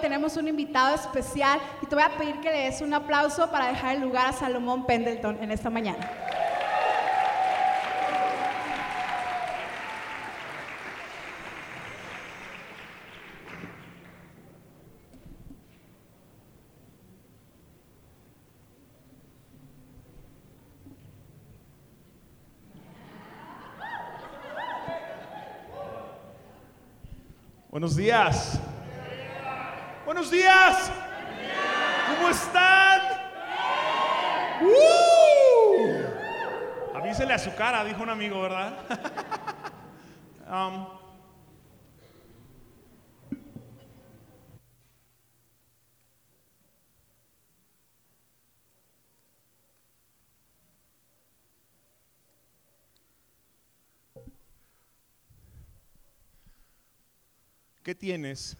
tenemos un invitado especial y te voy a pedir que le des un aplauso para dejar el lugar a Salomón Pendleton en esta mañana. Buenos días. Buenos días. ¿Cómo están? ¡Uh! Avísele a su cara, dijo un amigo, ¿verdad? Um, ¿Qué tienes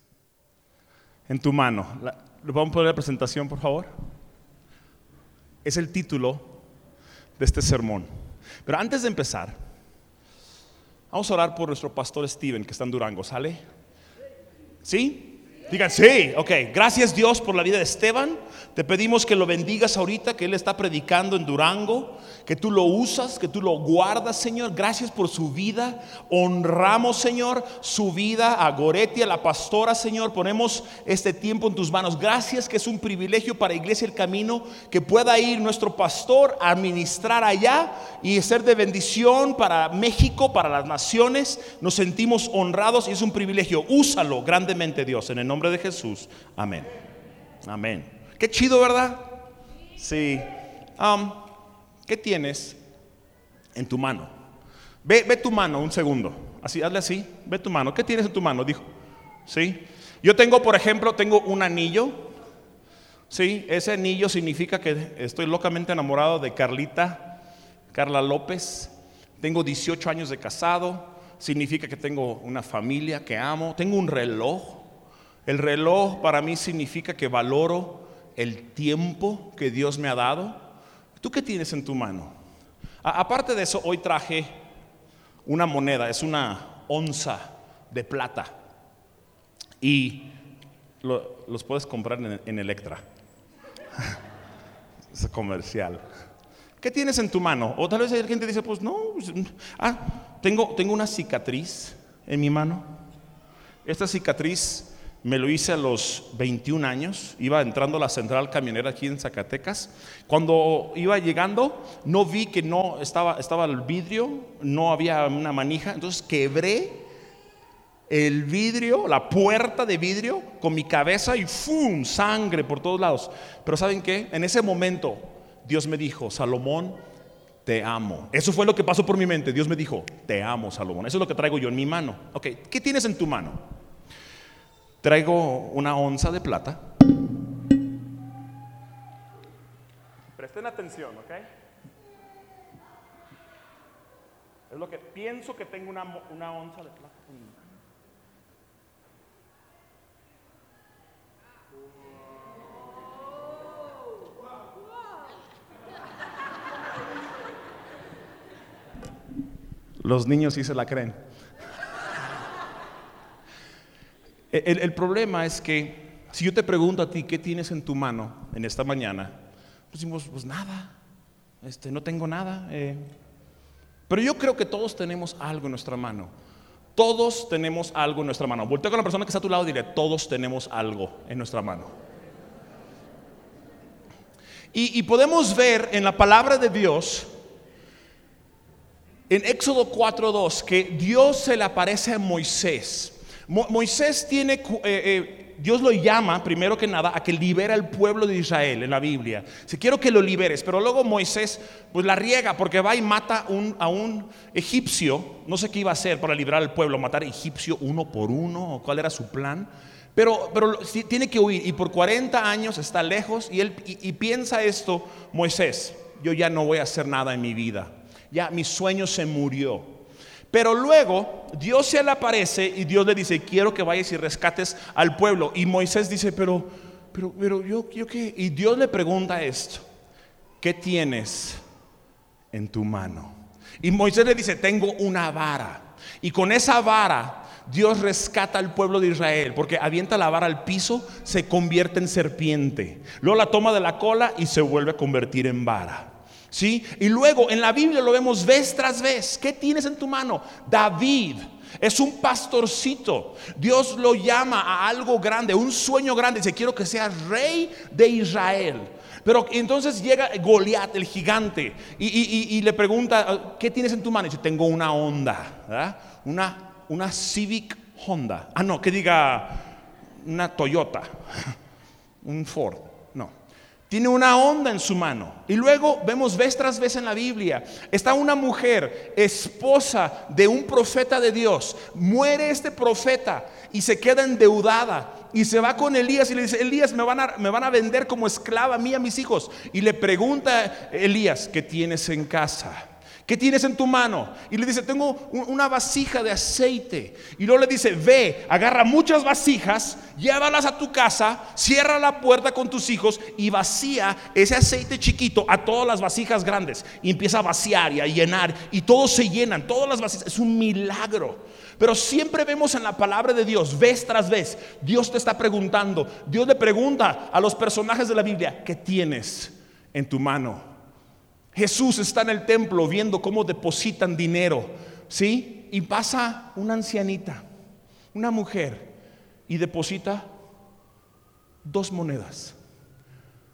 en tu mano? ¿Le vamos a poner la presentación, por favor? Es el título de este sermón. Pero antes de empezar, vamos a orar por nuestro pastor Steven, que está en Durango. ¿Sale? ¿Sí? Digan, sí, ok. Gracias Dios por la vida de Esteban. Te pedimos que lo bendigas ahorita, que él está predicando en Durango, que tú lo usas, que tú lo guardas, Señor. Gracias por su vida. Honramos, Señor, su vida a Goretti, a la pastora, Señor. Ponemos este tiempo en tus manos. Gracias que es un privilegio para Iglesia El Camino que pueda ir nuestro pastor a ministrar allá y ser de bendición para México, para las naciones. Nos sentimos honrados y es un privilegio. Úsalo grandemente, Dios, en el nombre de Jesús. Amén. Amén. Qué chido, ¿verdad? Sí. Um, ¿Qué tienes en tu mano? Ve, ve tu mano un segundo. Así, hazle así. Ve tu mano. ¿Qué tienes en tu mano? Dijo. Sí. Yo tengo, por ejemplo, tengo un anillo. Sí, ese anillo significa que estoy locamente enamorado de Carlita, Carla López. Tengo 18 años de casado. Significa que tengo una familia que amo. Tengo un reloj. El reloj para mí significa que valoro el tiempo que Dios me ha dado. ¿Tú qué tienes en tu mano? Aparte de eso, hoy traje una moneda, es una onza de plata. Y lo- los puedes comprar en, en Electra. es comercial. ¿Qué tienes en tu mano? O tal vez hay gente que dice, pues no, pues, ah, tengo, tengo una cicatriz en mi mano. Esta cicatriz me lo hice a los 21 años, iba entrando a la central camionera aquí en Zacatecas. Cuando iba llegando, no vi que no estaba, estaba el vidrio, no había una manija, entonces quebré el vidrio, la puerta de vidrio con mi cabeza y ¡fum! sangre por todos lados. Pero ¿saben qué? En ese momento Dios me dijo, Salomón, te amo. Eso fue lo que pasó por mi mente. Dios me dijo, te amo, Salomón. Eso es lo que traigo yo en mi mano. Ok, ¿qué tienes en tu mano? Traigo una onza de plata. Presten atención, ¿ok? Es lo que pienso que tengo una, una onza de plata. Los niños sí se la creen. El, problema es que si yo te pregunto a ti qué tienes en tu mano en esta mañana, pues decimos, pues nada, este, no tengo nada. eh. Pero yo creo que todos tenemos algo en nuestra mano. Todos tenemos algo en nuestra mano. Voltea con la persona que está a tu lado y dile, todos tenemos algo en nuestra mano. Y, y podemos ver en la palabra de Dios, en Éxodo 4.2, que Dios se le aparece a Moisés. Mo- Moisés tiene, eh, eh, Dios lo llama, primero que nada, a que libera al pueblo de Israel en la Biblia. Si quiero que lo liberes, pero luego Moisés pues la riega porque va y mata a un egipcio. No sé qué iba a hacer para liberar al pueblo, matar a egipcio uno por uno, o cuál era su plan. Pero, pero tiene que huir y por 40 años está lejos y él y- y piensa esto, Moisés, yo ya no voy a hacer nada en mi vida. Ya mi sueño se murió. Pero luego Dios se le aparece y Dios le dice, quiero que vayas y rescates al pueblo. Y Moisés dice, pero, pero, pero yo, yo qué. Y Dios le pregunta esto, ¿qué tienes en tu mano? Y Moisés le dice, tengo una vara. Y con esa vara Dios rescata al pueblo de Israel porque avienta la vara al piso, se convierte en serpiente. Luego la toma de la cola y se vuelve a convertir en vara. ¿Sí? Y luego en la Biblia lo vemos vez tras vez. ¿Qué tienes en tu mano? David. Es un pastorcito. Dios lo llama a algo grande, un sueño grande. Dice, quiero que seas rey de Israel. Pero entonces llega Goliat, el gigante, y, le pregunta, ¿qué tienes en tu mano? Y dice, tengo una Honda, Una, una Civic Honda. Ah, no, que diga una Toyota, un Ford. Tiene una onda en su mano. Y luego vemos vez tras vez en la Biblia, está una mujer, esposa de un profeta de Dios. Muere este profeta y se queda endeudada. Y se va con Elías y le dice, Elías, me van a, me van a vender como esclava a mí a mis hijos. Y le pregunta Elías, ¿qué tienes en casa? ¿Qué tienes en tu mano? Y le dice, tengo una vasija de aceite. Y luego le dice, ve, agarra muchas vasijas, llévalas a tu casa, cierra la puerta con tus hijos y vacía ese aceite chiquito a todas las vasijas grandes. Y empieza a vaciar y a llenar. Y todos se llenan, todas las vasijas. Es un milagro. Pero siempre vemos en la palabra de Dios, vez tras vez, Dios te está preguntando. Dios le pregunta a los personajes de la Biblia, ¿qué tienes en tu mano? Jesús está en el templo viendo cómo depositan dinero, ¿sí? Y pasa una ancianita, una mujer, y deposita dos monedas.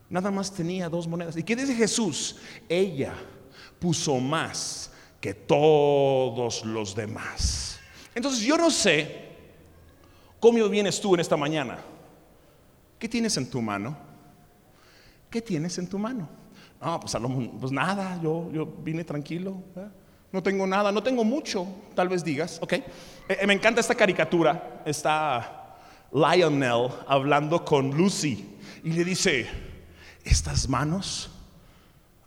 Nada más tenía dos monedas. ¿Y qué dice Jesús? Ella puso más que todos los demás. Entonces yo no sé cómo vienes tú en esta mañana. ¿Qué tienes en tu mano? ¿Qué tienes en tu mano? No, pues, pues nada, yo, yo vine tranquilo. No tengo nada, no tengo mucho, tal vez digas. Ok. Eh, eh, me encanta esta caricatura. Está Lionel hablando con Lucy y le dice: Estas manos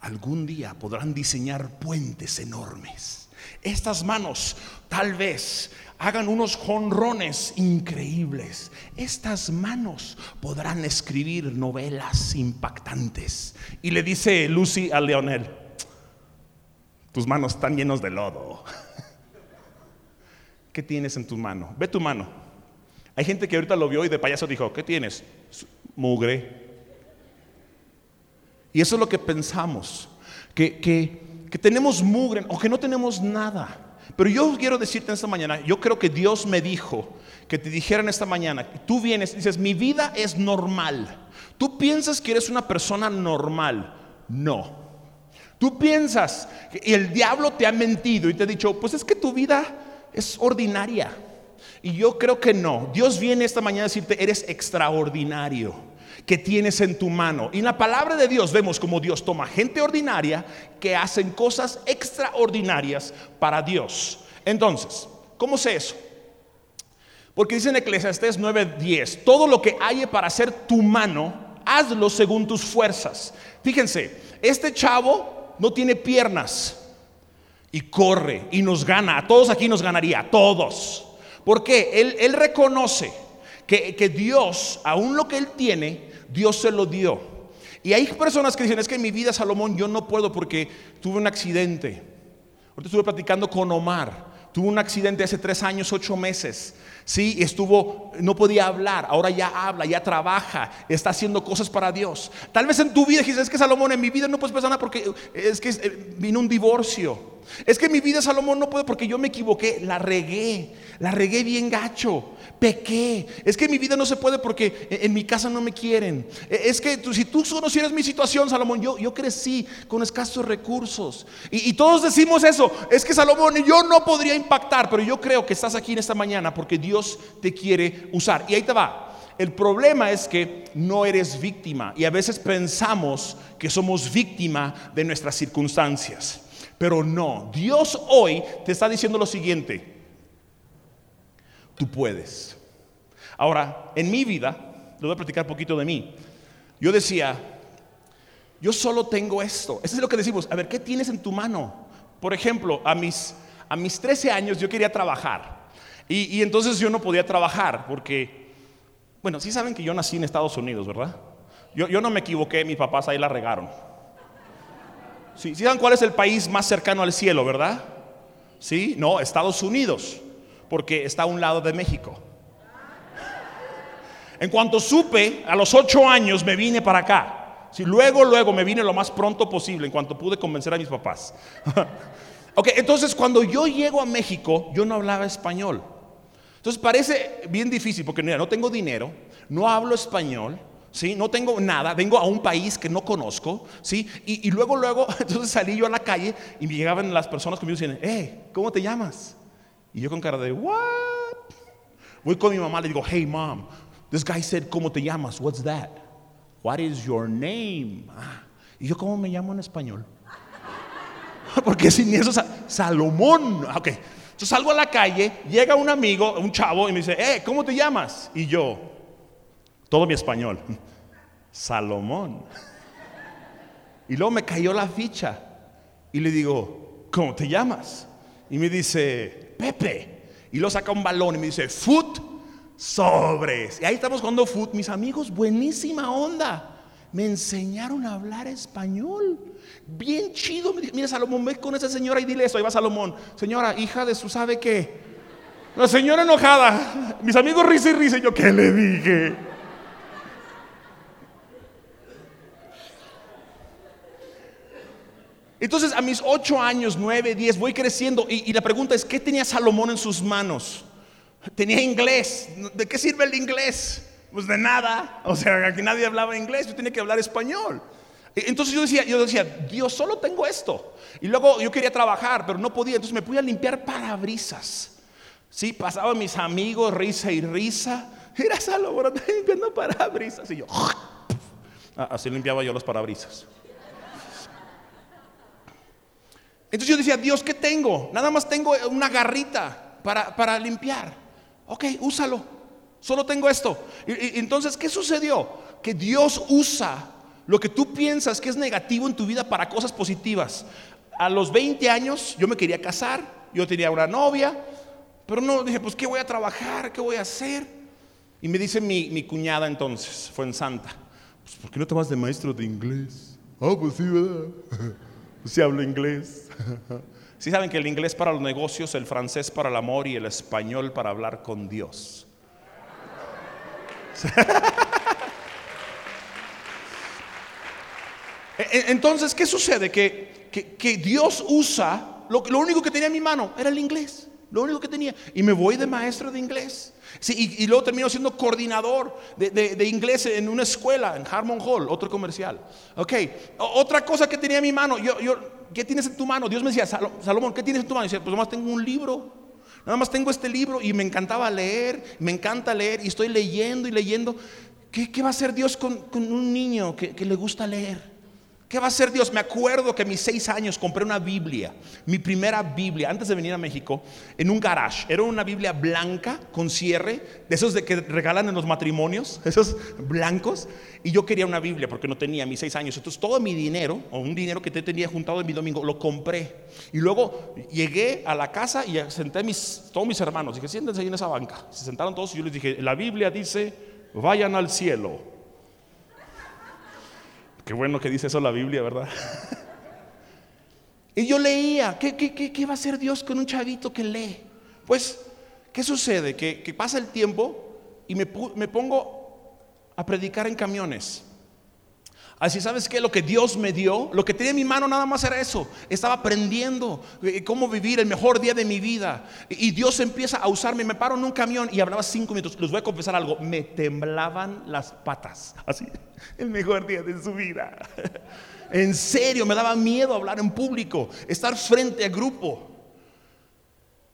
algún día podrán diseñar puentes enormes. Estas manos tal vez hagan unos jonrones increíbles. Estas manos podrán escribir novelas impactantes. Y le dice Lucy a Leonel, tus manos están llenos de lodo. ¿Qué tienes en tu mano? Ve tu mano. Hay gente que ahorita lo vio y de payaso dijo, ¿qué tienes? Mugre. Y eso es lo que pensamos, que, que tenemos mugre o que no tenemos nada. Pero yo quiero decirte esta mañana, yo creo que Dios me dijo que te dijeran esta mañana, tú vienes y dices, mi vida es normal. Tú piensas que eres una persona normal. No. Tú piensas que el diablo te ha mentido y te ha dicho, pues es que tu vida es ordinaria. Y yo creo que no. Dios viene esta mañana a decirte, eres extraordinario que tienes en tu mano. Y la palabra de Dios vemos como Dios toma gente ordinaria que hacen cosas extraordinarias para Dios. Entonces, ¿cómo sé eso? Porque dice en Eclesiastés 9:10, todo lo que haya para hacer tu mano, hazlo según tus fuerzas. Fíjense, este chavo no tiene piernas y corre y nos gana, a todos aquí nos ganaría, a todos. porque Él, él reconoce que, que Dios, aún lo que él tiene, Dios se lo dio. Y hay personas que dicen, es que en mi vida, Salomón, yo no puedo porque tuve un accidente. Ahorita estuve platicando con Omar. Tuvo un accidente hace tres años, ocho meses. Sí, estuvo, no podía hablar, ahora ya habla, ya trabaja, está haciendo cosas para Dios. Tal vez en tu vida dices, es que Salomón, en mi vida no puedes pensar nada porque es que eh, vino un divorcio. Es que en mi vida Salomón no puede porque yo me equivoqué, la regué, la regué bien gacho pequé. Es que mi vida no se puede porque en mi casa no me quieren. E, es que si tú conocieras mi situación, Salomón, yo, yo crecí con escasos recursos. Y, y, todos decimos eso. Es que Salomón, yo no podría impactar, pero yo creo que estás aquí en esta mañana porque Dios te quiere usar. Y ahí te va. El problema es que no eres víctima y a veces pensamos que somos víctima de nuestras circunstancias. Pero no, Dios hoy te está diciendo lo siguiente, tú puedes. Ahora, en mi vida, le voy a platicar un poquito de mí. Yo decía, yo solo tengo esto. Eso es lo que decimos. A ver, ¿qué tienes en tu mano? Por ejemplo, a mis, a mis 13 años yo quería trabajar. Y, entonces yo no podía trabajar porque, bueno, sí saben que yo nací en Estados Unidos, ¿verdad? Yo, yo no me equivoqué, mis papás ahí la regaron. Sí, saben cuál es el país más cercano al cielo, verdad? Sí, no, Estados Unidos. porque está a un lado de México. En cuanto supe, a los ocho años me vine para acá. Si luego, luego me vine lo más pronto posible, en cuanto pude convencer a mis papás. ok, entonces cuando yo llego a México, yo no hablaba español. Entonces parece bien difícil, porque mira, no tengo dinero, no hablo español, ¿sí? No tengo nada, vengo a un país que no conozco, ¿sí? Y, luego, luego, entonces salí yo a la calle y me llegaban las personas conmigo y decían, eh, ¿cómo te llamas? Y yo con cara de, ¿what? Voy con mi mamá, le digo, hey mom, This guy said, ¿cómo te llamas? What's that? What is your name? Ah, y yo, ¿cómo me llamo en español? Porque sin eso, Salomón. Ah, ok. Entonces salgo a la calle, llega un amigo, un chavo, y me dice, eh, ¿cómo te llamas? Y yo, todo mi español, Salomón. Y luego me cayó la ficha. Y le digo, ¿cómo te llamas? Y me dice, Pepe. Y luego saca un balón y me dice, Foot sobres. Y ahí estamos jugando fútbol. Mis amigos, buenísima onda. Me enseñaron a hablar español. Bien chido. Mira, Salomón, ve con esa señora y dile eso. Ahí va Salomón. Señora, hija de su, ¿sabe qué? La señora enojada. Mis amigos risa y risa. yo, ¿qué le dije? Entonces, a mis ocho años, nueve, diez, voy creciendo. Y, y la pregunta es: ¿qué tenía Salomón en sus manos? Tenía inglés. ¿De qué sirve el inglés? Pues de nada. O sea, aquí nadie hablaba inglés, yo tenía que hablar español. E, entonces yo decía, yo decía, Dios, solo tengo esto. Y luego yo quería trabajar, pero no podía. Entonces me fui a limpiar parabrisas. Sí, pasaban mis amigos, risa y risa. Era Salomón limpiando parabrisas. Y yo, así limpiaba yo los parabrisas. Entonces yo decía, Dios, ¿qué tengo? Nada más tengo una garrita para, para limpiar. Ok, úsalo. Solo tengo esto. Entonces, ¿qué sucedió? Que Dios usa lo que tú piensas que es negativo en tu vida para cosas positivas. A los 20 años yo me quería casar, yo tenía una novia, pero no dije, pues, ¿qué voy a trabajar? ¿Qué voy a hacer? Y me dice mi, cuñada entonces, fue en Santa, pues, ¿por qué no te vas de maestro de inglés? Ah, pues sí, ¿verdad? pues sí hablo inglés. Si saben que el inglés para los negocios, el francés para el amor y el español para hablar con Dios. E, e, entonces, ¿qué sucede? Que, que, Dios usa, lo, lo, único que tenía en mi mano era el inglés, lo único que tenía. Y me voy de maestro de inglés. Sí, y, luego termino siendo coordinador de, de, inglés en una escuela, en Harmon Hall, otro comercial. Ok, otra cosa que tenía en mi mano, yo, yo ¿qué tienes en tu mano? Dios me decía, Salomón, ¿qué tienes en tu mano? Y decía, pues nada más tengo un libro. Nada más tengo este libro y me encantaba leer, me encanta leer y estoy leyendo y leyendo. ¿Qué, qué va a hacer Dios con, un niño que, que le gusta leer? ¿Qué va a hacer Dios? Me acuerdo que a mis seis años compré una Biblia, mi primera Biblia, antes de venir a México, en un garage. Era una Biblia blanca con cierre, de esos de que regalan en los matrimonios, esos blancos. Y yo quería una Biblia porque no tenía mis seis años. Entonces todo mi dinero, o un dinero que te tenía juntado en mi domingo, lo compré. Y luego llegué a la casa y senté a mis, todos mis hermanos. Dije, siéntense ahí en esa banca. Se sentaron todos y yo les dije, la Biblia dice, vayan al cielo. Qué bueno que dice eso la Biblia, ¿verdad? y yo leía, ¿qué, qué, va a hacer Dios con un chavito que lee? Pues, ¿qué sucede? Que, pasa el tiempo y me, me pongo a predicar en camiones. Así, ¿sabes qué? Lo que Dios me dio, lo que tenía en mi mano nada más era eso. Estaba aprendiendo eh, cómo vivir el mejor día de mi vida. Y Dios empieza a usarme. Me paro en un camión y hablaba cinco minutos. Les voy a confesar algo. Me temblaban las patas. Así, el mejor día de su vida. En serio, me daba miedo hablar en público, estar frente a grupo.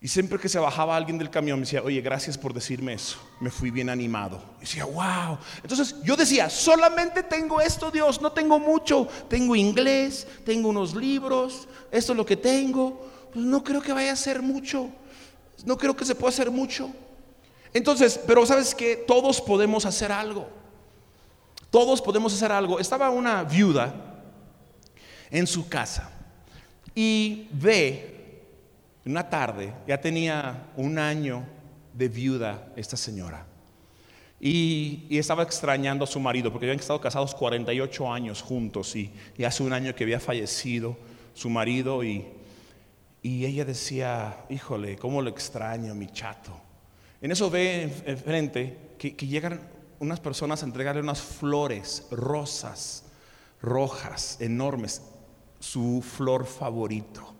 Y siempre que se bajaba alguien del camión me decía, oye, gracias por decirme eso. Me fui bien animado. Y decía, wow. Entonces yo decía, solamente tengo esto, Dios, no tengo mucho. Tengo inglés, tengo unos libros, esto es lo que tengo. Pues no creo que vaya a ser mucho. No creo que se pueda hacer mucho. Entonces, pero sabes que todos podemos hacer algo. Todos podemos hacer algo. Estaba una viuda en su casa y ve una tarde, ya tenía un año de viuda esta señora. Y, estaba extrañando a su marido porque habían estado casados 48 años juntos y, hace un año que había fallecido su marido y, Y ella decía, híjole, ¿cómo lo extraño, mi chato? En eso ve enfrente que, que llegan unas personas a entregarle unas flores rosas, rojas, enormes, su flor favorito.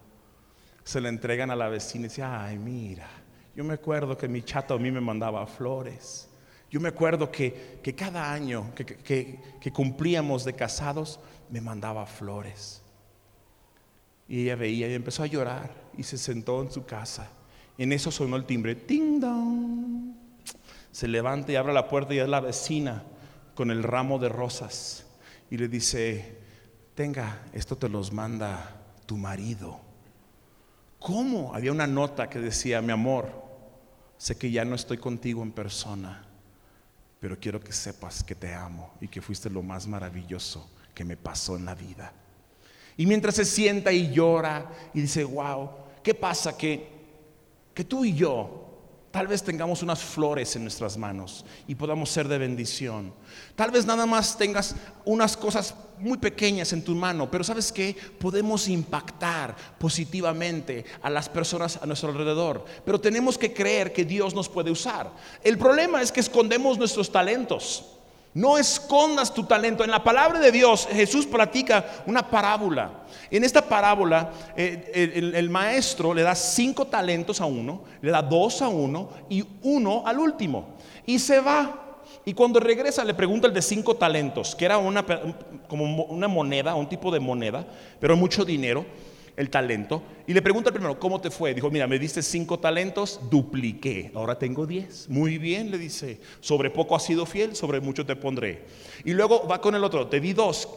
Se le entregan a la vecina y dice, ay, mira, yo me acuerdo que mi chato a mí me mandaba flores. Yo me acuerdo que, que cada año que, que, que cumplíamos de casados, me mandaba flores. Y ella veía y empezó a llorar y se sentó en su casa. En eso sonó el timbre, ting dong. Se levanta y abre la puerta y es la vecina con el ramo de rosas y le dice, tenga, esto te los manda tu marido. ¿Cómo? Había una nota que decía, mi amor, sé que ya no estoy contigo en persona, pero quiero que sepas que te amo y que fuiste lo más maravilloso que me pasó en la vida. Y mientras se sienta y llora y dice, wow, ¿qué pasa? Que, que tú y yo tal vez tengamos unas flores en nuestras manos y podamos ser de bendición. Tal vez nada más tengas unas cosas muy pequeñas en tu mano, pero sabes que podemos impactar positivamente a las personas a nuestro alrededor. Pero tenemos que creer que Dios nos puede usar. El problema es que escondemos nuestros talentos. No escondas tu talento. En la palabra de Dios, Jesús platica una parábola. En esta parábola, eh, el, maestro le da cinco talentos a uno, le da dos a uno y uno al último. Y se va. Y cuando regresa le pregunta el de cinco talentos, que era una, como una moneda, un tipo de moneda, pero mucho dinero el talento y le pregunta al primero, ¿cómo te fue? Dijo, mira, me diste cinco talentos, dupliqué, ahora tengo diez. Muy bien, le dice, sobre poco has sido fiel, sobre mucho te pondré. Y luego va con el otro, te di dos,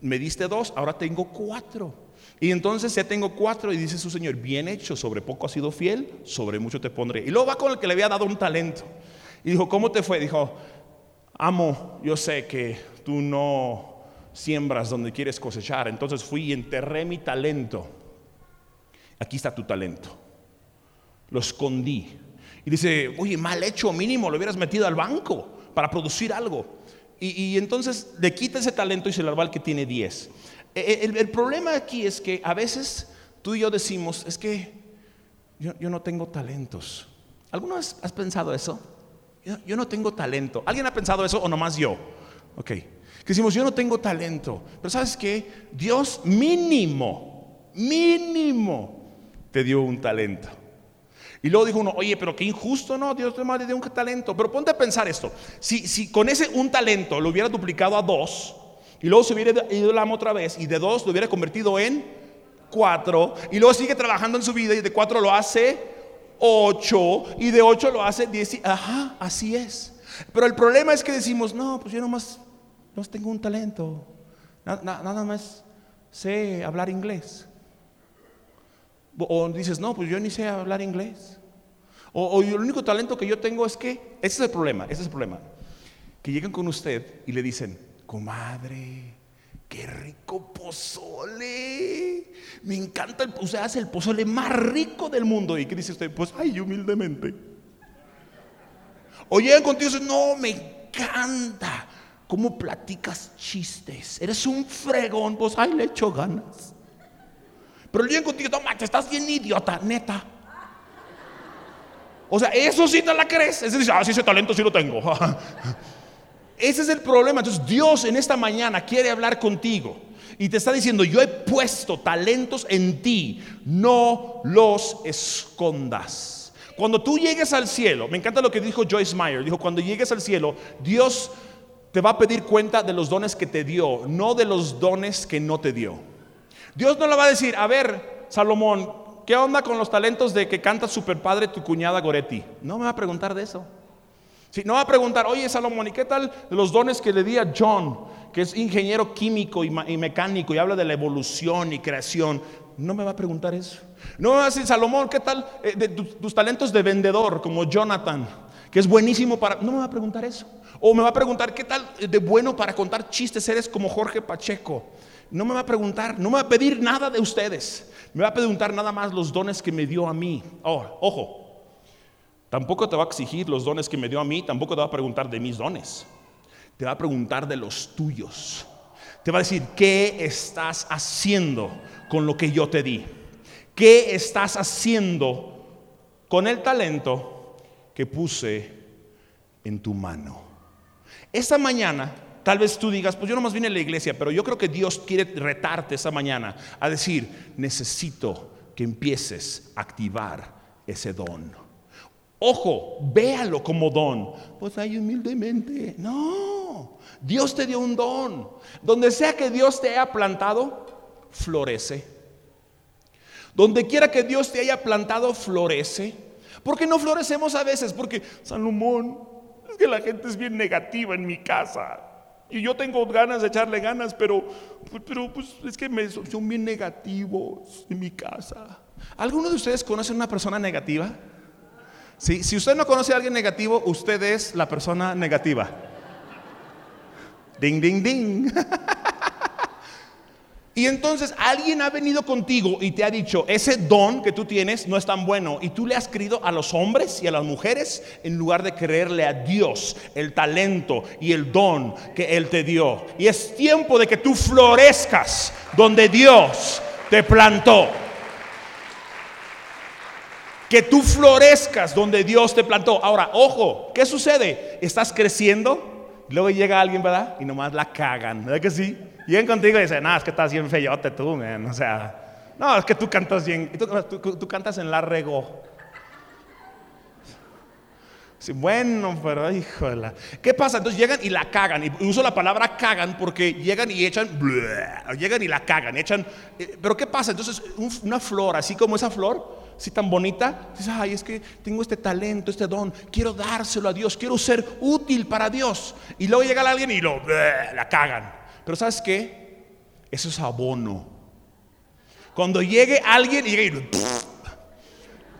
me diste dos, ahora tengo cuatro. Y entonces ya tengo cuatro y dice su Señor, bien hecho, sobre poco has sido fiel, sobre mucho te pondré. Y luego va con el que le había dado un talento. Y dijo, ¿cómo te fue? Dijo, amo, yo sé que tú no siembras donde quieres cosechar. Entonces fui y enterré mi talento aquí está tu talento. Lo escondí. Y dice, oye, mal hecho, mínimo, lo hubieras metido al banco para producir algo. Y, entonces le quita ese talento y se lo va al que tiene 10. E, e, el, problema aquí es que a veces tú y yo decimos, es que yo, no tengo talentos. ¿Alguna vez has pensado eso? Yo, yo, no tengo talento. ¿Alguien ha pensado eso o nomás yo? Ok. Que decimos, yo no tengo talento. Pero sabes que Dios mínimo, mínimo te dio un talento. Y luego dijo uno, oye, pero qué injusto, no, Dios te dio un talento. Pero ponte a pensar esto, si, si con ese un talento lo hubiera duplicado a dos, y luego se hubiera ido la otra vez, y de dos lo hubiera convertido en cuatro, y luego sigue trabajando en su vida, y de cuatro lo hace ocho, y de ocho lo hace diez, ajá, así es. Pero el problema es que decimos, no, pues yo nomás, no tengo un talento, nada más sé hablar inglés. O dices, no, pues yo ni sé hablar inglés. O, el único talento que yo tengo es que, ese es el problema, ese es el problema. Que llegan con usted y le dicen, comadre, qué rico pozole. Me encanta, el, usted hace el pozole más rico del mundo. ¿Y qué dice usted? Pues, ay, humildemente. O llegan contigo y dicen, no, me encanta. ¿Cómo platicas chistes? Eres un fregón. Pues, ay, le echo ganas. Pero día contigo, no te estás bien idiota, neta. O sea, eso sí te la crees. Ese dice, ah, sí, ese talento sí lo tengo. Ese es el problema. Entonces, Dios en esta mañana quiere hablar contigo y te está diciendo: Yo he puesto talentos en ti, no los escondas. Cuando tú llegues al cielo, me encanta lo que dijo Joyce Meyer: Dijo, cuando llegues al cielo, Dios te va a pedir cuenta de los dones que te dio, no de los dones que no te dio. Dios no le va a decir, a ver, Salomón, ¿qué onda con los talentos de que canta super padre tu cuñada Goretti? No me va a preguntar de eso. Si no va a preguntar, oye Salomón, ¿y qué tal los dones que le di a John, que es ingeniero químico y, mecánico y habla de la evolución y creación? No me va a preguntar eso. No me va a decir, Salomón, ¿qué tal eh, de tus talentos de vendedor como Jonathan? Que es buenísimo para... No me va a preguntar eso. O me va a preguntar, ¿qué tal de bueno para contar chistes eres como Jorge Pacheco? No me va a preguntar, no me va a pedir nada de ustedes. Me va a preguntar nada más los dones que me dio a mí. Oh, ojo, tampoco te va a exigir los dones que me dio a mí, tampoco te va a preguntar de mis dones. Te va a preguntar de los tuyos. Te va a decir, ¿qué estás haciendo con lo que yo te di? ¿Qué estás haciendo con el talento que puse en tu mano? Esta mañana, tal vez tú digas, pues yo nomás vine a la iglesia, pero yo creo que Dios quiere retarte esta mañana a decir, necesito que empieces a activar ese don. Ojo, véalo como don. Pues ahí humildemente. No, Dios te dio un don. Donde sea que Dios te haya plantado, florece. Donde quiera que Dios te haya plantado, florece. ¿Por qué no florecemos a veces? Porque, Salomón, es que la gente es bien negativa en mi casa. Y yo tengo ganas de echarle ganas, pero, pero pues, es que me, son bien negativos en mi casa. ¿Alguno de ustedes conoce a una persona negativa? Sí, si usted no conoce a alguien negativo, usted es la persona negativa. Ding, ding, ding. Y entonces alguien ha venido contigo y te ha dicho, ese don que tú tienes no es tan bueno. Y tú le has creído a los hombres y a las mujeres en lugar de creerle a Dios el talento y el don que Él te dio. Y es tiempo de que tú florezcas donde Dios te plantó. Que tú florezcas donde Dios te plantó. Ahora, ojo, ¿qué sucede? Estás creciendo, luego llega alguien, ¿verdad? Y nomás la cagan, ¿verdad que sí? Llegan contigo y dicen, no, es que estás bien feyote tú, man. O sea, no, es que tú cantas bien, tú, cantas en la rego. Sí, bueno, pero híjole. ¿Qué pasa? Entonces llegan y la cagan. Y uso la palabra cagan porque llegan y echan, llegan y la cagan, echan. Eh, pero ¿qué pasa? Entonces, una flor, así como esa flor, si tan bonita, dices, ay, es que tengo este talento, este don, quiero dárselo a Dios, quiero ser útil para Dios. Y luego llega alguien y lo, la cagan. Pero ¿sabes qué? Eso es abono. Cuando llegue alguien y llegue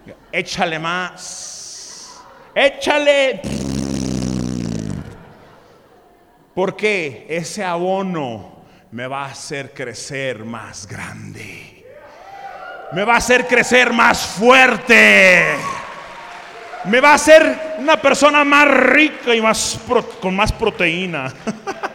y échale más, échale. Porque ese abono me va a hacer crecer más grande me va a hacer crecer más fuerte. Me va a hacer una persona más rica y más con más proteína.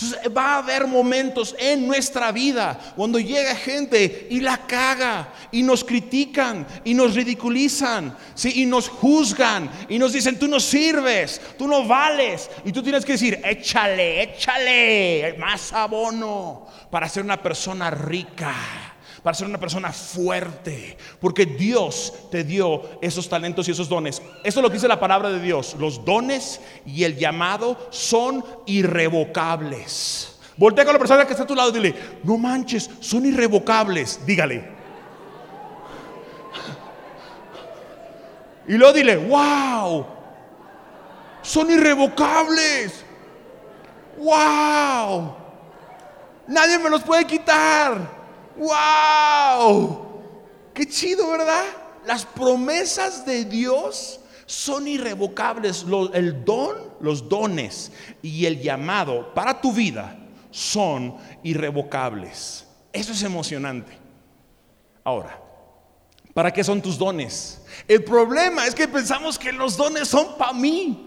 Entonces, va a haber momentos en nuestra vida cuando llega gente y la caga y nos critican y nos ridiculizan ¿sí? y nos juzgan y nos dicen tú no sirves, tú no vales y tú tienes que decir échale, échale más abono para ser una persona rica para ser una persona fuerte, porque Dios te dio esos talentos y esos dones. Eso es lo que dice la palabra de Dios. Los dones y el llamado son irrevocables. Voltea con la persona que está a tu lado y dile, no manches, son irrevocables. Dígale. Y luego dile, wow, son irrevocables. Wow, nadie me los puede quitar. ¡Wow! ¡Qué chido, ¿verdad? Las promesas de Dios son irrevocables. el don, los dones y el llamado para tu vida son irrevocables. Eso es emocionante. Ahora, ¿para qué son tus dones? El problema es que pensamos que los dones son para mí.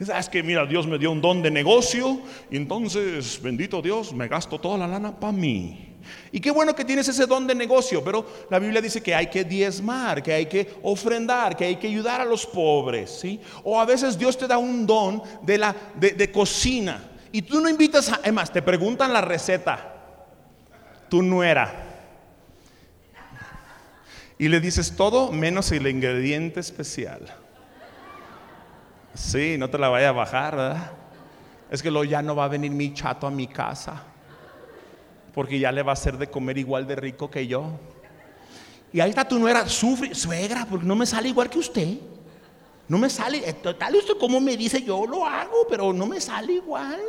Es que mira, Dios me dio un don de negocio y entonces, bendito Dios, me gasto toda la lana para mí. Y qué bueno que tienes ese don de negocio, pero la Biblia dice que hay que diezmar, que hay que ofrendar, que hay que ayudar a los pobres, ¿sí? O a veces Dios te da un don de, la, de, cocina y tú no invitas a, además, te preguntan la receta, tu nuera. Y le dices todo menos el ingrediente especial. Sí, no te la vaya a bajar, ¿verdad? Es que lo ya no va a venir mi chato a mi casa porque ya le va a hacer de comer igual de rico que yo. Y ahí está tu nuera, sufre, suegra, porque no me sale igual que usted. No me sale, eh, tal usted como me dice, yo lo hago, pero no me sale igual.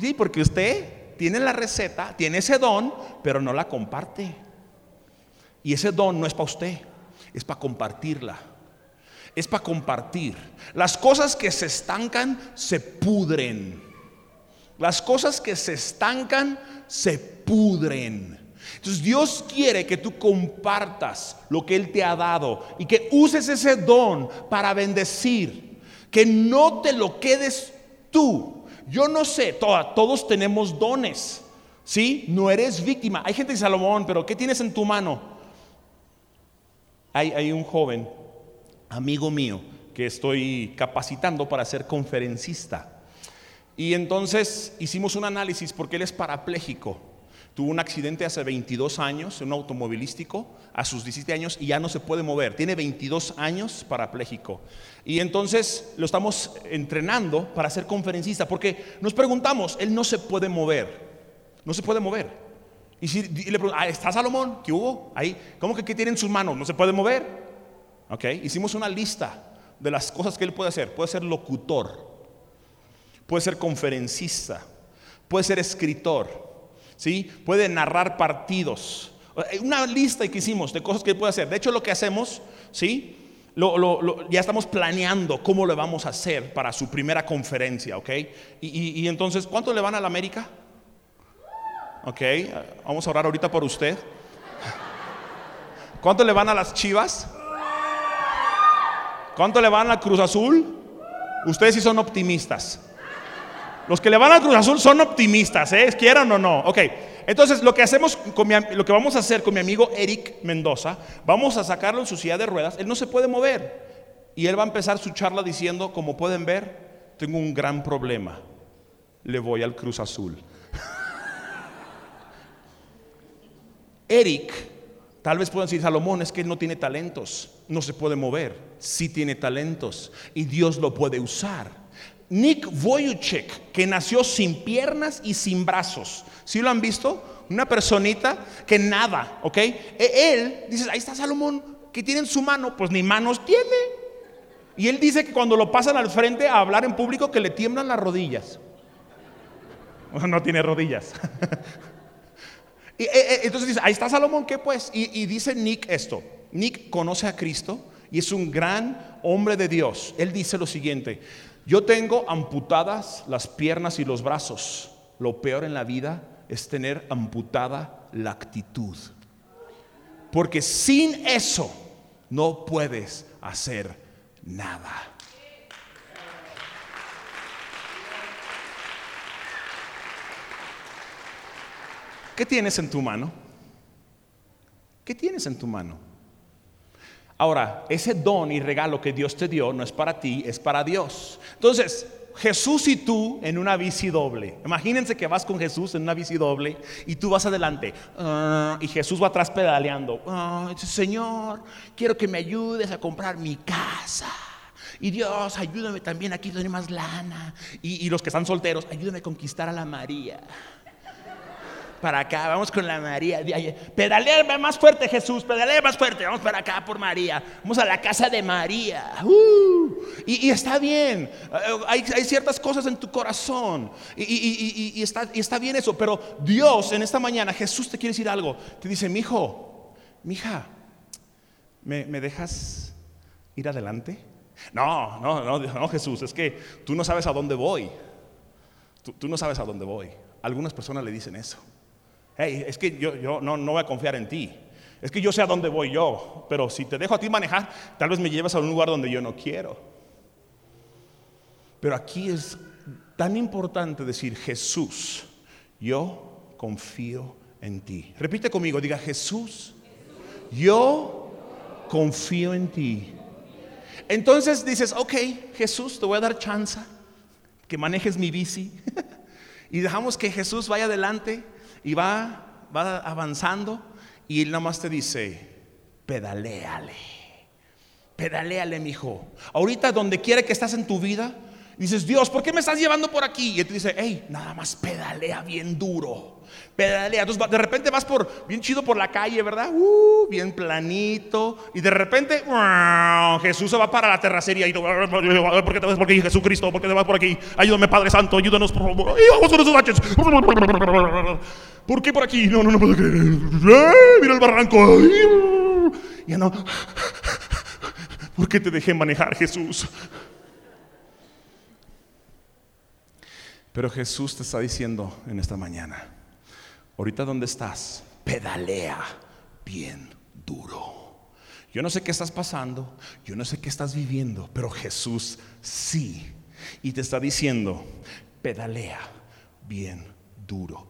Sí, porque usted tiene la receta, tiene ese don, pero no la comparte. Y ese don no es para usted, es para compartirla. Es para compartir. Las cosas que se estancan se pudren. Las cosas que se estancan se pudren. Entonces Dios quiere que tú compartas lo que Él te ha dado y que uses ese don para bendecir. Que no te lo quedes tú. Yo no sé, todos tenemos dones. ¿Sí? No eres víctima. Hay gente de Salomón, pero ¿qué tienes en tu mano? Hay un joven, amigo mío, que estoy capacitando para ser conferencista. Y entonces hicimos un análisis porque él es parapléjico. Tuvo un accidente hace 22 años, un automovilístico, a sus 17 años y ya no se puede mover. Tiene 22 años parapléjico. Y entonces lo estamos entrenando para ser conferencista porque nos preguntamos, él no se puede mover. No se puede mover. Y, si, le preguntamos, ¿está Salomón? ¿Qué hubo? Ahí, ¿cómo que qué tiene en sus manos? ¿No se puede mover? Ok, hicimos una lista de las cosas que él puede hacer. Puede ser locutor, puede ser conferencista, puede ser escritor, ¿sí? puede narrar partidos. Una lista que hicimos de cosas que puede hacer. De hecho, lo que hacemos, ¿sí? ya estamos planeando cómo le vamos a hacer para su primera conferencia. Y, entonces, ¿cuánto le van a la América? Ok, vamos a orar ahorita por usted. ¿Cuánto le van a las chivas? ¿Cuánto le van a Cruz Azul? Ustedes sí son optimistas. Los que le van a Cruz Azul son optimistas, ¿eh? quieran o no. Ok, entonces lo que hacemos, lo que vamos a hacer con mi amigo Eric Mendoza, vamos a sacarlo en su silla de ruedas. Él no se puede mover y él va a empezar su charla diciendo, como pueden ver, tengo un gran problema. Le voy al Cruz Azul. Eric, tal vez puedan decir, Salomón, es que él no tiene talentos, no se puede mover, sí tiene talentos y Dios lo puede usar. Nick Voyuchek, que nació sin piernas y sin brazos. ¿Sí lo han visto? Una personita que nada, ¿ok? E, él, dice, ahí está Salomón, que tiene en su mano, pues ni manos tiene. Y él dice que cuando lo pasan al frente a hablar en público que le tiemblan las rodillas. No tiene rodillas. y, e, e, entonces dice, ahí está Salomón, ¿qué pues? Y dice Nick esto. Nick conoce a Cristo y es un gran hombre de Dios. Él dice lo siguiente, yo tengo amputadas las piernas y los brazos. Lo peor en la vida es tener amputada la actitud. Porque sin eso no puedes hacer nada. ¿Qué tienes en tu mano? ¿Qué tienes en tu mano? Ahora, ese don y regalo que Dios te dio no es para ti, es para Dios. Entonces, Jesús y tú en una bici doble. Imagínense que vas con Jesús en una bici doble y tú vas adelante ah, y Jesús va atrás pedaleando. Ah, Señor, quiero que me ayudes a comprar mi casa. Y Dios, ayúdame también aquí donde más lana. Y, y los que están solteros, ayúdame a conquistar a la María para acá, vamos con la María. Pedalea más fuerte, Jesús, pedalea más fuerte, vamos para acá por María. Vamos a la casa de María. Uh, y, está bien, eh, hay, ciertas cosas en tu corazón y, está, bien eso, pero Dios en esta mañana, Jesús te quiere decir algo. Te dice, mi hijo, mi hija, ¿me, dejas ir adelante? No, no, no, no, Jesús, es que tú no sabes a dónde voy. Tú no sabes a dónde voy. Algunas personas le dicen eso hey, es que yo, yo no, no voy a confiar en ti. Es que yo sé a dónde voy yo, pero si te dejo a ti manejar, tal vez me llevas a un lugar donde yo no quiero. Pero aquí es tan importante decir, Jesús, yo confío en ti. Repite conmigo, diga, Jesús, yo confío en ti. Entonces dices, ok, Jesús, te voy a dar chance que manejes mi bici y dejamos que Jesús vaya adelante y va, va avanzando y él más te dice, pedaléale, pedaléale, mi hijo. Ahorita donde quiera que estás en tu vida, dices, Dios, ¿por qué me estás llevando por aquí? Y él te dice, hey, nada más pedalea bien duro. Pedalea. Entonces de repente vas por bien chido por la calle, ¿verdad? Uh, bien planito. Y de repente Jesús se va para la terracería y ¿por qué te vas por aquí, Jesucristo? ¿Por qué te vas por aquí? Ayúdame, Padre Santo, ayúdanos por favor. Y vamos con esos baches. ¿Por qué por aquí? No, no, no puedo creer. Mira el barranco. Ya no. ¿Por qué te dejé manejar, Jesús? Pero Jesús te está diciendo en esta mañana, ahorita donde estás, pedalea bien duro. Yo no sé qué estás pasando, yo no sé qué estás viviendo, pero Jesús sí. Y te está diciendo, pedalea bien duro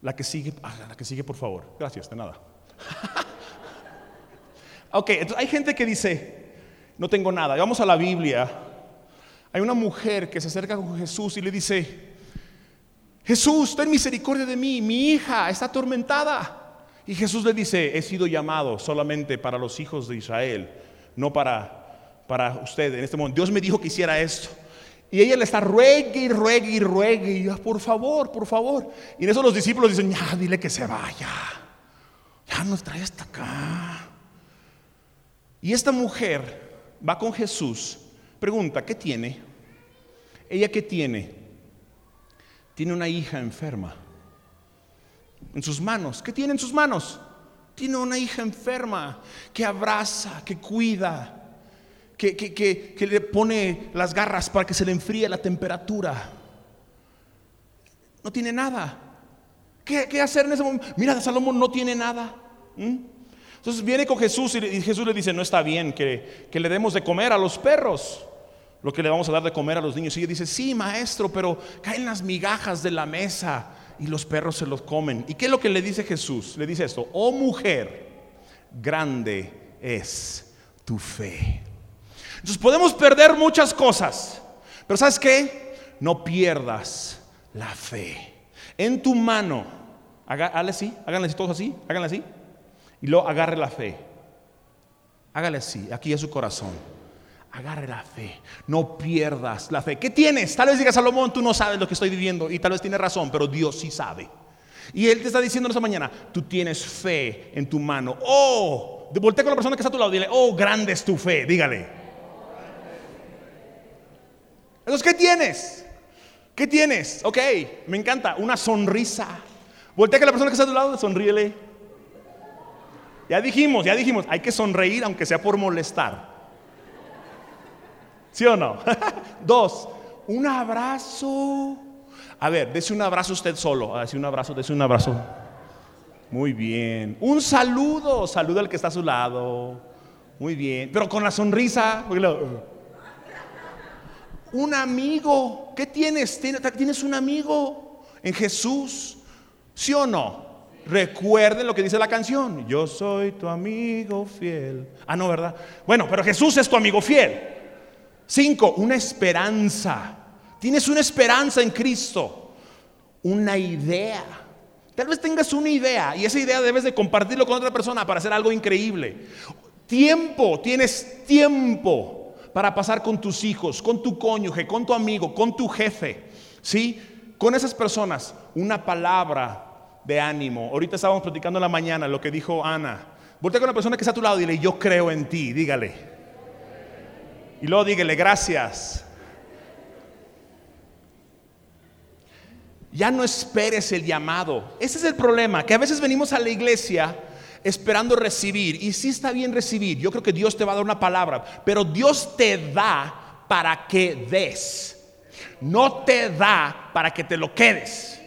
La que sigue, ah, la que sigue, por favor. Gracias, de nada. ok, entonces hay gente que dice, no tengo nada. Vamos a la Biblia. Hay una mujer que se acerca con Jesús y le dice, Jesús, ten misericordia de mí, mi hija está atormentada. Y Jesús le dice, he sido llamado solamente para los hijos de Israel, no para, para usted en este momento. Dios me dijo que hiciera esto. Y ella le está ruegue y ruegue y ruegue. Y por favor, por favor. Y en eso los discípulos dicen, ya, dile que se vaya. Ya nos trae hasta acá. Y esta mujer va con Jesús. Pregunta, ¿qué tiene? ¿Ella qué tiene? Tiene una hija enferma. En sus manos. ¿Qué tiene en sus manos? Tiene una hija enferma que abraza, que cuida que, le pone las garras para que se le enfríe la temperatura. No tiene nada. ¿Qué, hacer en ese momento? Mira, Salomón no tiene nada. Entonces viene con Jesús y Jesús le dice, no está bien que, le demos de comer a los perros lo que le vamos a dar de comer a los niños. Y ella dice, sí, maestro, pero caen las migajas de la mesa y los perros se los comen. ¿Y qué es lo que le dice Jesús? Le dice esto, oh mujer, grande es tu fe. Entonces podemos perder muchas cosas, pero ¿sabes qué? No pierdas la fe. En tu mano, hágale así, háganle así, todos así, háganle así, y luego agarre la fe. Hágale así, aquí es su corazón. Agarre la fe, no pierdas la fe. ¿Qué tienes? Tal vez diga Salomón, tú no sabes lo que estoy viviendo y tal vez tiene razón, pero Dios sí sabe. Y Él te está diciendo esta mañana, tú tienes fe en tu mano. Oh, voltea con la persona que está a tu lado, dile, oh, grande es tu fe, dígale. Entonces, ¿qué tienes? ¿Qué tienes? Ok, me encanta, una sonrisa. Voltea que la persona que está a tu lado, sonríele. Ya dijimos, ya dijimos, hay que sonreír aunque sea por molestar. ¿Sí o no? Dos, un abrazo. A ver, dese un abrazo usted solo. Dese un abrazo, dese un abrazo. Muy bien. Un saludo, saluda al que está a su lado. Muy bien. Pero con la sonrisa. Un amigo. ¿Qué tienes? Tienes un amigo en Jesús. ¿Sí o no? Recuerden lo que dice la canción. Yo soy tu amigo fiel. Ah, no, ¿verdad? Bueno, pero Jesús es tu amigo fiel. Cinco, una esperanza. Tienes una esperanza en Cristo. Una idea. Tal vez tengas una idea y esa idea debes de compartirlo con otra persona para hacer algo increíble. Tiempo, tienes tiempo para pasar con tus hijos, con tu cónyuge, con tu amigo, con tu jefe, ¿sí? Con esas personas, una palabra de ánimo. Ahorita estábamos platicando en la mañana lo que dijo Ana. Voltea con la persona que está a tu lado y dile, yo creo en ti, dígale. Y luego dígale, gracias. Ya no esperes el llamado. Ese es el problema, que a veces venimos a la iglesia esperando recibir. Y sí está bien recibir. Yo creo que Dios te va a dar una palabra. Pero Dios te da para que des. No te da para que te lo quedes.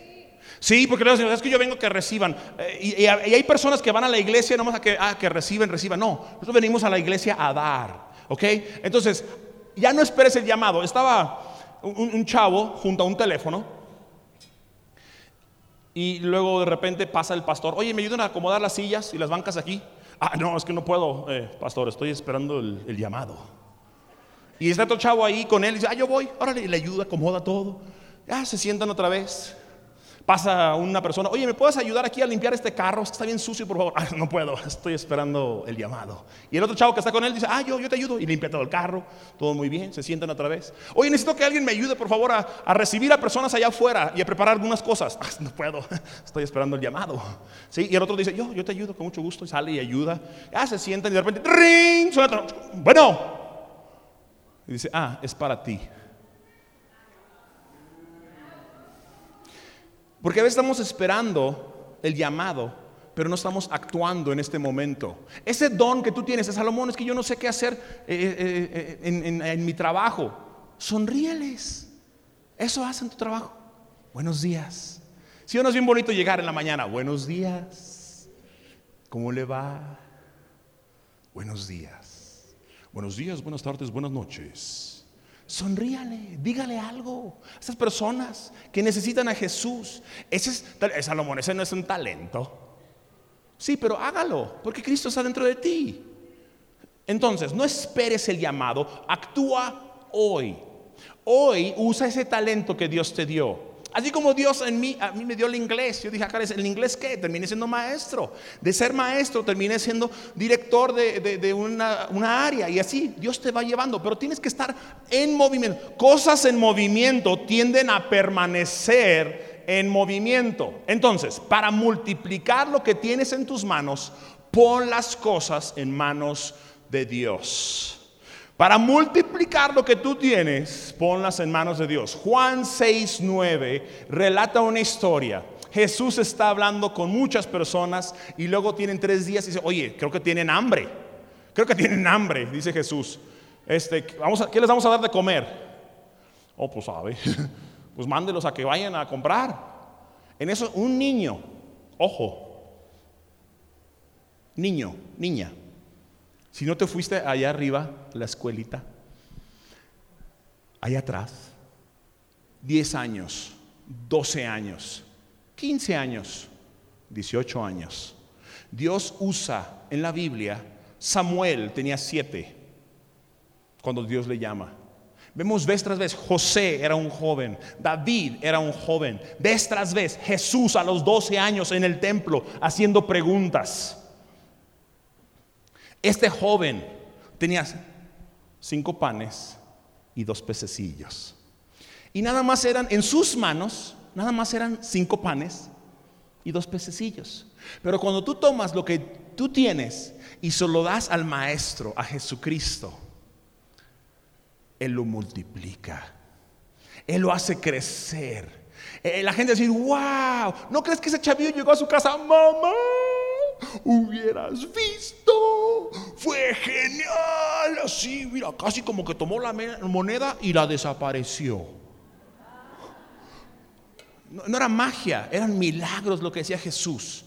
Sí, porque luego es que yo vengo que reciban. Eh, y, hay personas que van a la iglesia nomás a que, ah, que reciben, reciban. No, nosotros venimos a la iglesia a dar. ¿Ok? Entonces, ya no esperes el llamado. Estaba un chavo junto a un teléfono y luego de repente pasa el pastor, oye, ¿me ayudan a acomodar las sillas y las bancas aquí? Ah, no, es que no puedo, eh, pastor, estoy esperando el, llamado. Y está otro chavo ahí con él y dice, ah, yo voy, órale, le ayuda, acomoda todo. Ya se sientan otra vez. Pasa una persona, oye, ¿me puedes ayudar aquí a limpiar este carro? Está bien sucio, por favor. Ah, no puedo, estoy esperando el llamado. Y el otro chavo que está con él dice, ah, yo, yo te ayudo. Y limpia todo el carro, todo muy bien, se sientan otra vez. Oye, necesito que alguien me ayude, por favor, a, recibir a personas allá afuera y a preparar algunas cosas. Ah, no puedo, estoy esperando el llamado. ¿Sí? Y el otro dice, yo, yo te ayudo con mucho gusto. Y sale y ayuda. Ya se sientan y de repente, ¡ring! Suena, bueno. Y dice, ah, es para ti. Porque a veces estamos esperando el llamado, pero no estamos actuando en este momento. Ese don que tú tienes, Salomón, es que yo no sé qué hacer eh, eh, eh, en, mi trabajo. Sonríeles. Eso hacen tu trabajo. Buenos días. Si o no es bien bonito llegar en la mañana. Buenos días. ¿Cómo le va? Buenos días. Buenos días, buenas tardes, buenas noches. Sonríale, dígale algo a esas personas que necesitan a Jesús. Ese es, Salomón, ese no es un talento. Sí, pero hágalo, porque Cristo está dentro de ti. Entonces, no esperes el llamado, actúa hoy. Hoy usa ese talento que Dios te dio. Así como Dios en mí, a mí me dio el inglés. Yo dije, acá, ¿el inglés qué? Terminé siendo maestro. De ser maestro terminé siendo director de, una, una, área. Y así Dios te va llevando. Pero tienes que estar en movimiento. Cosas en movimiento tienden a permanecer en movimiento. Entonces, para multiplicar lo que tienes en tus manos, pon las cosas en manos de Dios. Para multiplicar lo que tú tienes, ponlas en manos de Dios. Juan 6:9 relata una historia. Jesús está hablando con muchas personas y luego tienen tres días y dice, oye, creo que tienen hambre. Creo que tienen hambre, dice Jesús. Este, vamos a, ¿Qué les vamos a dar de comer? Oh, pues sabe. Pues mándelos a que vayan a comprar. En eso, un niño, ojo, niño, niña, si no te fuiste allá arriba, la escuelita, allá atrás, 10 años, 12 años, 15 años, 18 años. Dios usa en la Biblia, Samuel tenía 7 cuando Dios le llama. Vemos vez tras vez, José era un joven, David era un joven, vez tras vez, Jesús a los 12 años en el templo haciendo preguntas. Este joven tenía cinco panes y dos pececillos. Y nada más eran, en sus manos, nada más eran cinco panes y dos pececillos. Pero cuando tú tomas lo que tú tienes y se lo das al Maestro, a Jesucristo, Él lo multiplica. Él lo hace crecer. Eh, la gente dice, wow, ¿no crees que ese chavillo llegó a su casa? Mamá, hubieras visto, fue genial, así, mira, casi como que tomó la moneda y la desapareció. No, era magia, eran milagros lo que decía Jesús.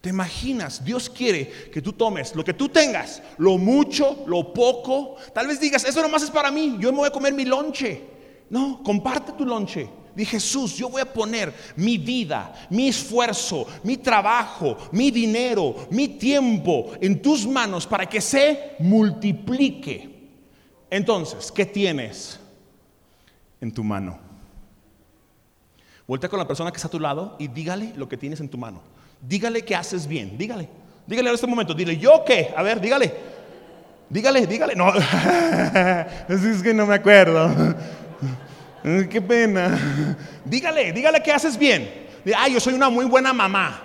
¿Te imaginas? Dios quiere que tú tomes lo que tú tengas, lo mucho, lo poco. Tal vez digas, eso nomás es para mí, yo me voy a comer mi lonche. No, comparte tu lonche. Di Jesús, yo voy a poner mi vida, mi esfuerzo, mi trabajo, mi dinero, mi tiempo en tus manos para que se multiplique. Entonces, ¿qué tienes en tu mano? Vuelta con la persona que está a tu lado y dígale lo que tienes en tu mano. Dígale que haces bien. Dígale. Dígale en este momento. Dile, ¿yo qué? A ver, dígale. Dígale, dígale. No, es que no me acuerdo. Qué pena. Dígale, dígale que haces bien. Ah, yo soy una muy buena mamá.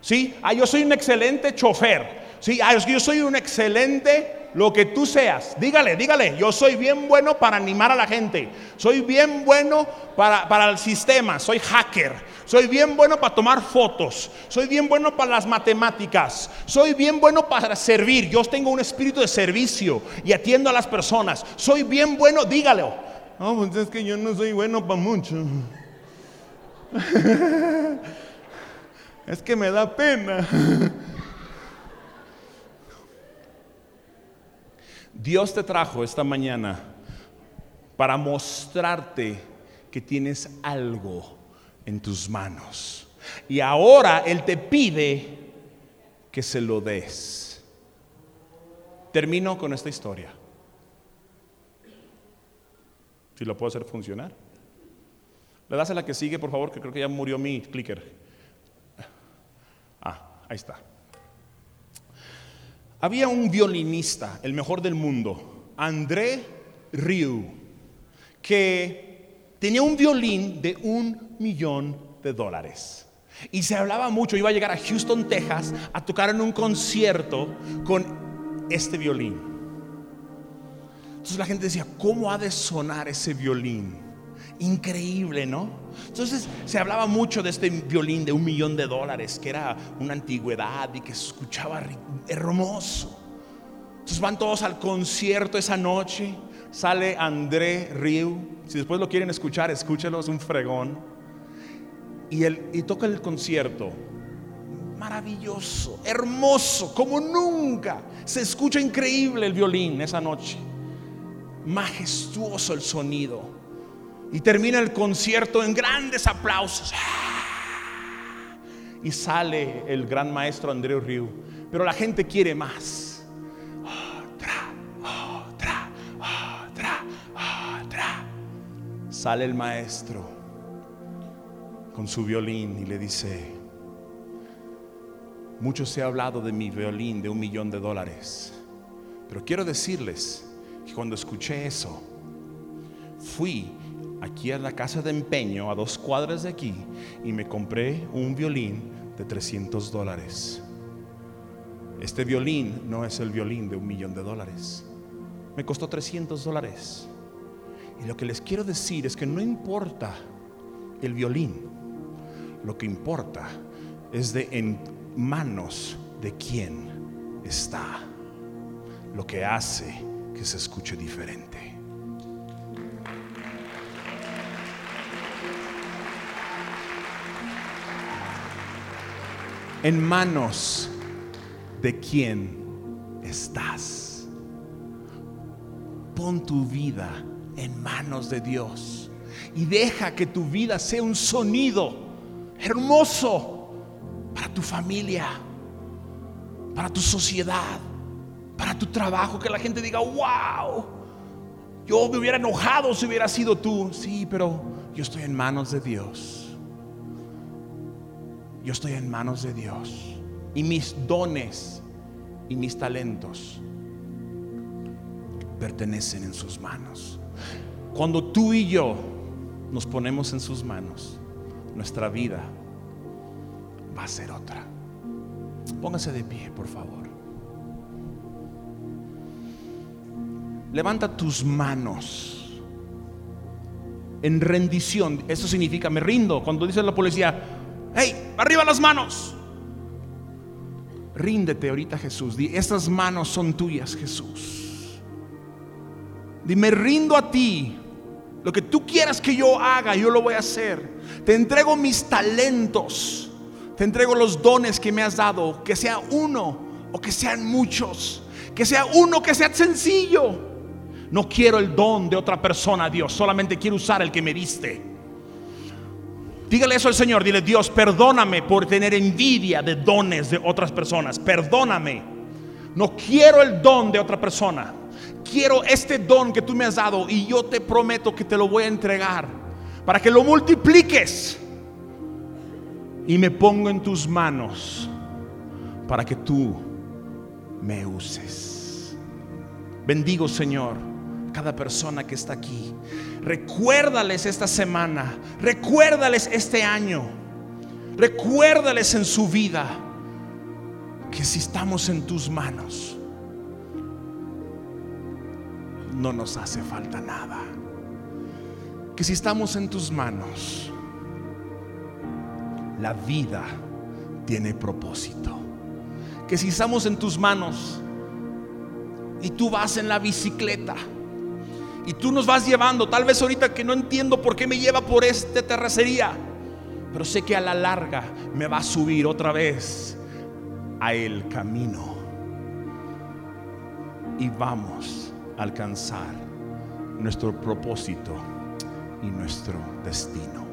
¿Sí? Ah, yo soy un excelente chofer. ¿Sí? Ah, yo soy un excelente lo que tú seas. Dígale, dígale, yo soy bien bueno para animar a la gente. Soy bien bueno para, para el sistema. Soy hacker. Soy bien bueno para tomar fotos. Soy bien bueno para las matemáticas. Soy bien bueno para servir. Yo tengo un espíritu de servicio y atiendo a las personas. Soy bien bueno, dígalo. No, pues es que yo no soy bueno para mucho. es que me da pena. Dios te trajo esta mañana para mostrarte que tienes algo en tus manos. Y ahora Él te pide que se lo des. Termino con esta historia. Si lo puedo hacer funcionar. Le das a la que sigue, por favor, que creo que ya murió mi clicker. Ah, ahí está. Había un violinista, el mejor del mundo, André Rieu, que tenía un violín de un millón de dólares. Y se hablaba mucho, iba a llegar a Houston, Texas, a tocar en un concierto con este violín. Entonces la gente decía, ¿cómo ha de sonar ese violín? Increíble, ¿no? Entonces se hablaba mucho de este violín de un millón de dólares, que era una antigüedad y que se escuchaba hermoso. Entonces van todos al concierto esa noche, sale André Riu, si después lo quieren escuchar, escúchelo, es un fregón. Y, y toca el concierto, maravilloso, hermoso, como nunca. Se escucha increíble el violín esa noche. Majestuoso el sonido. Y termina el concierto en grandes aplausos. Y sale el gran maestro Andreu Riu. Pero la gente quiere más. Otra, otra, otra, otra. Sale el maestro con su violín y le dice, mucho se ha hablado de mi violín de un millón de dólares, pero quiero decirles que cuando escuché eso, fui aquí a la casa de empeño a dos cuadras de aquí y me compré un violín de 300 dólares. Este violín no es el violín de un millón de dólares. Me costó 300 dólares. Y lo que les quiero decir es que no importa el violín, lo que importa es de en manos de quién está, lo que hace que se escuche diferente. En manos de quién estás. Pon tu vida en manos de Dios y deja que tu vida sea un sonido hermoso para tu familia, para tu sociedad, para tu trabajo, que la gente diga, wow, yo me hubiera enojado si hubiera sido tú. Sí, pero yo estoy en manos de Dios. Yo estoy en manos de Dios. Y mis dones y mis talentos pertenecen en sus manos. Cuando tú y yo nos ponemos en sus manos, nuestra vida va a ser otra. Póngase de pie, por favor. Levanta tus manos en rendición. Eso significa me rindo. Cuando dice la policía, hey, arriba las manos. Ríndete ahorita Jesús. Di, estas manos son tuyas Jesús. Dime, rindo a ti. Lo que tú quieras que yo haga, yo lo voy a hacer. Te entrego mis talentos. Te entrego los dones que me has dado. Que sea uno o que sean muchos. Que sea uno, que sea sencillo. No quiero el don de otra persona, Dios. Solamente quiero usar el que me diste. Dígale eso al Señor. Dile, Dios, perdóname por tener envidia de dones de otras personas. Perdóname. No quiero el don de otra persona quiero este don que tú me has dado y yo te prometo que te lo voy a entregar para que lo multipliques y me pongo en tus manos para que tú me uses. Bendigo, Señor, cada persona que está aquí. Recuérdales esta semana, recuérdales este año, recuérdales en su vida que si estamos en tus manos, no nos hace falta nada. Que si estamos en tus manos, la vida tiene propósito. Que si estamos en tus manos y tú vas en la bicicleta y tú nos vas llevando, tal vez ahorita que no entiendo por qué me lleva por esta terracería, pero sé que a la larga me va a subir otra vez a el camino. Y vamos alcanzar nuestro propósito y nuestro destino.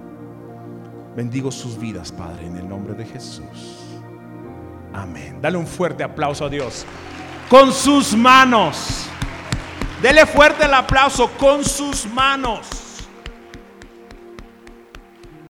Bendigo sus vidas, Padre, en el nombre de Jesús. Amén. Dale un fuerte aplauso a Dios. Con sus manos. Dele fuerte el aplauso con sus manos.